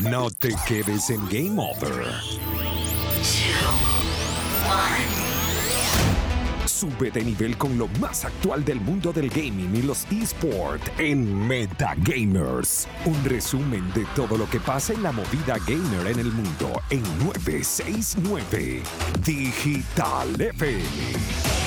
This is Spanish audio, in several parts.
No te quedes en Game Over. Sube de nivel con lo más actual del mundo del gaming y los esports en Metagamers. Un resumen de todo lo que pasa en la movida gamer en el mundo en 969 Digital FM.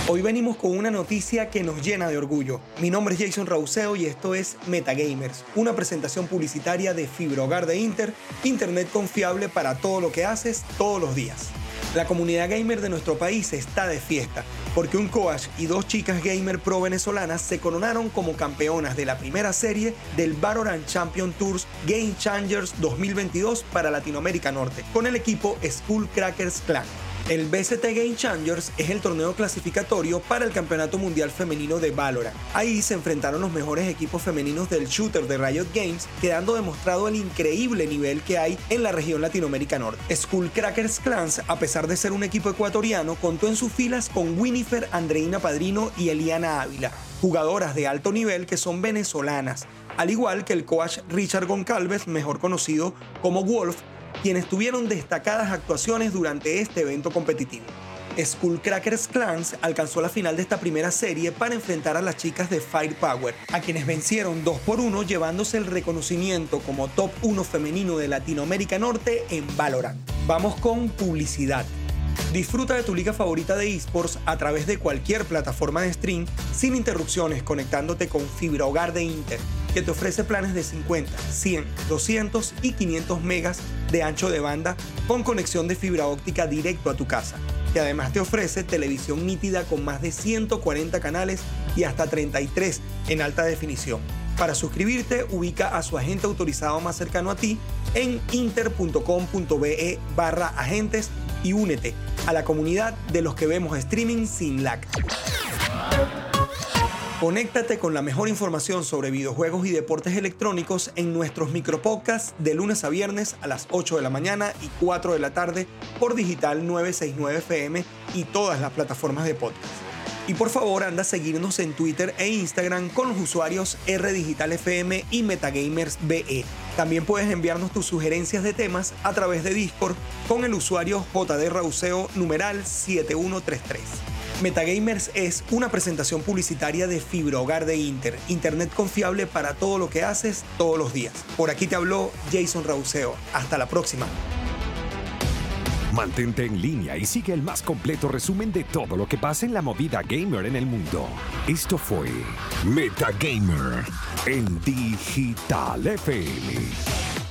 Hoy venimos con una noticia que nos llena de orgullo. Mi nombre es Jason Rauseo y esto es Metagamers, una presentación publicitaria de Fibra Hogar de Inter, internet confiable para todo lo que haces todos los días. La comunidad gamer de nuestro país está de fiesta, porque un coach y dos chicas gamer pro venezolanas se coronaron como campeonas de la primera serie del Valorant Champion Tours Game Changers 2022 para Latinoamérica Norte, con el equipo School Crackers Clan. El BCT Game Changers es el torneo clasificatorio para el Campeonato Mundial Femenino de Valorant. Ahí se enfrentaron los mejores equipos femeninos del shooter de Riot Games, quedando demostrado el increíble nivel que hay en la región Latinoamérica Norte. Skullcrackers Clans, a pesar de ser un equipo ecuatoriano, contó en sus filas con Winifred, Andreina Padrino y Eliana Ávila, jugadoras de alto nivel que son venezolanas, al igual que el coach Richard Goncalves, mejor conocido como Wolf, quienes tuvieron destacadas actuaciones durante este evento competitivo. Skullcrackers Clans alcanzó la final de esta primera serie para enfrentar a las chicas de Firepower, a quienes vencieron 2 por 1 llevándose el reconocimiento como top 1 femenino de Latinoamérica Norte en Valorant. Vamos con publicidad. Disfruta de tu liga favorita de esports a través de cualquier plataforma de stream sin interrupciones conectándote con Fibra Hogar de Inter que te ofrece planes de 50, 100, 200 y 500 megas de ancho de banda con conexión de fibra óptica directo a tu casa, que además te ofrece televisión nítida con más de 140 canales y hasta 33 en alta definición. Para suscribirte, ubica a su agente autorizado más cercano a ti en inter.com.be barra agentes y únete a la comunidad de los que vemos streaming sin lag. Conéctate con la mejor información sobre videojuegos y deportes electrónicos en nuestros micropodcasts de lunes a viernes a las 8 de la mañana y 4 de la tarde por Digital 969 FM y todas las plataformas de podcast. Y por favor anda a seguirnos en Twitter e Instagram con los usuarios RDigitalFM y MetagamersBE. También puedes enviarnos tus sugerencias de temas a través de Discord con el usuario JD numeral 7133. Metagamers es una presentación publicitaria de Fibra Hogar de Inter, internet confiable para todo lo que haces todos los días. Por aquí te habló Jason Rauseo. Hasta la próxima. Mantente en línea y sigue el más completo resumen de todo lo que pasa en la movida gamer en el mundo. Esto fue Metagamer en Digital FM.